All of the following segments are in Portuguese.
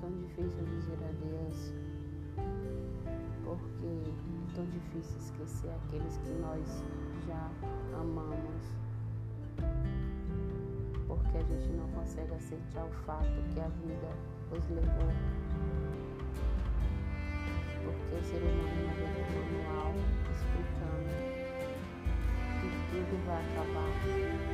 tão difícil dizer adeus, porque é tão difícil esquecer aqueles que nós já amamos, porque a gente não consegue aceitar o fato que a vida os levou. Porque o ser humano é vem manual explicando que tudo vai acabar.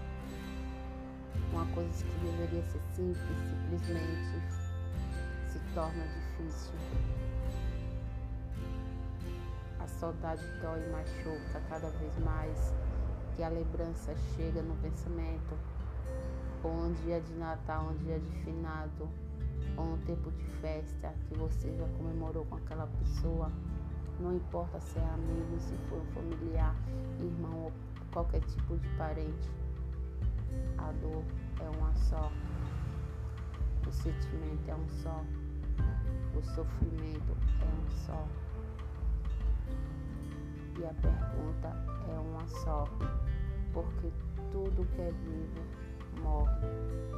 Uma coisa que deveria ser simples, simplesmente se torna difícil. A saudade dói e machuca cada vez mais, que a lembrança chega no pensamento, ou um dia de Natal, um dia de finado, ou um tempo de festa que você já comemorou com aquela pessoa não importa se é amigo, se for familiar, irmão ou qualquer tipo de parente. A dor é uma só. O sentimento é um só. O sofrimento é um só. E a pergunta é uma só. Porque tudo que é vivo morre.